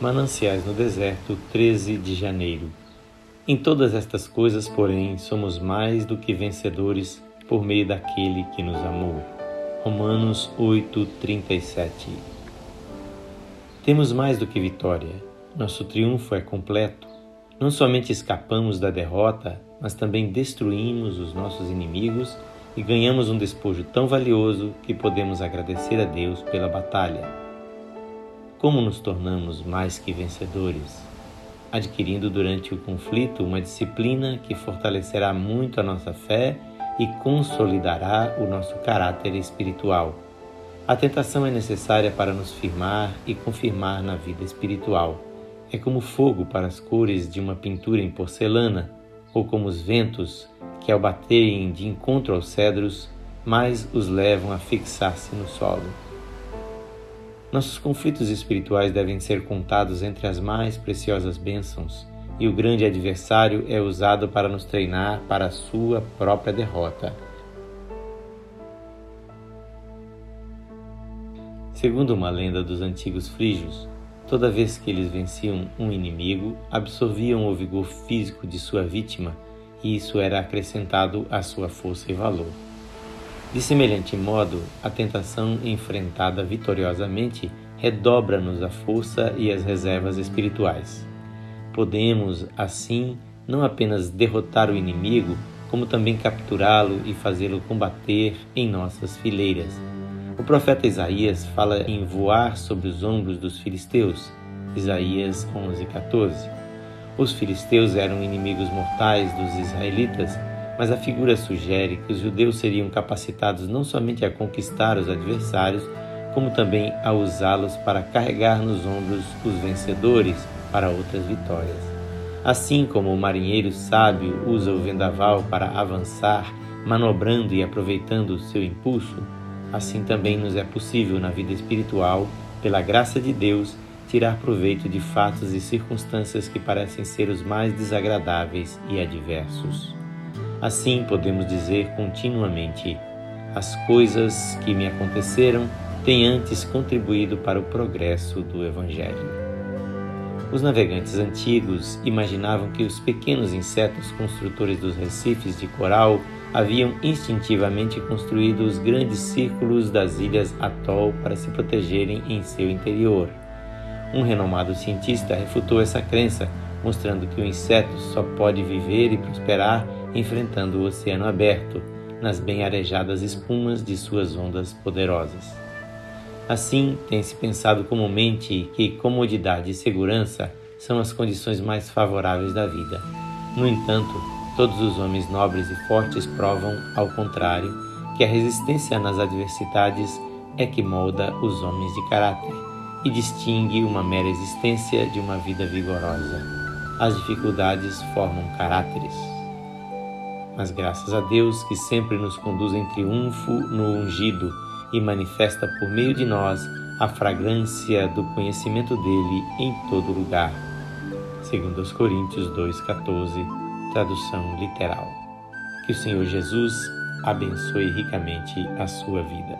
Mananciais no Deserto, 13 de janeiro. Em todas estas coisas, porém, somos mais do que vencedores por meio daquele que nos amou. Romanos 8:37. Temos mais do que vitória. Nosso triunfo é completo. Não somente escapamos da derrota, mas também destruímos os nossos inimigos e ganhamos um despojo tão valioso que podemos agradecer a Deus pela batalha. Como nos tornamos mais que vencedores? Adquirindo durante o conflito uma disciplina que fortalecerá muito a nossa fé e consolidará o nosso caráter espiritual. A tentação é necessária para nos firmar e confirmar na vida espiritual. É como fogo para as cores de uma pintura em porcelana, ou como os ventos que, ao baterem de encontro aos cedros, mais os levam a fixar-se no solo. Nossos conflitos espirituais devem ser contados entre as mais preciosas bênçãos, e o grande adversário é usado para nos treinar para a sua própria derrota. Segundo uma lenda dos antigos frígios, toda vez que eles venciam um inimigo, absorviam o vigor físico de sua vítima e isso era acrescentado à sua força e valor. De semelhante modo, a tentação enfrentada vitoriosamente redobra-nos a força e as reservas espirituais. Podemos, assim, não apenas derrotar o inimigo, como também capturá-lo e fazê-lo combater em nossas fileiras. O profeta Isaías fala em voar sobre os ombros dos filisteus. Isaías 11:14. Os filisteus eram inimigos mortais dos israelitas mas a figura sugere que os judeus seriam capacitados não somente a conquistar os adversários, como também a usá-los para carregar nos ombros os vencedores para outras vitórias. Assim como o marinheiro sábio usa o vendaval para avançar, manobrando e aproveitando o seu impulso, assim também nos é possível na vida espiritual, pela graça de Deus, tirar proveito de fatos e circunstâncias que parecem ser os mais desagradáveis e adversos. Assim podemos dizer continuamente: as coisas que me aconteceram têm antes contribuído para o progresso do Evangelho. Os navegantes antigos imaginavam que os pequenos insetos construtores dos recifes de coral haviam instintivamente construído os grandes círculos das ilhas atol para se protegerem em seu interior. Um renomado cientista refutou essa crença, mostrando que o inseto só pode viver e prosperar enfrentando o oceano aberto nas bem arejadas espumas de suas ondas poderosas. Assim, tem-se pensado comumente que comodidade e segurança são as condições mais favoráveis da vida. No entanto, todos os homens nobres e fortes provam, ao contrário, que a resistência nas adversidades é que molda os homens de caráter e distingue uma mera existência de uma vida vigorosa. As dificuldades formam caráteres mas graças a Deus que sempre nos conduz em triunfo no ungido e manifesta por meio de nós a fragrância do conhecimento dele em todo lugar. Segundo os Coríntios 2:14, tradução literal. Que o Senhor Jesus abençoe ricamente a sua vida.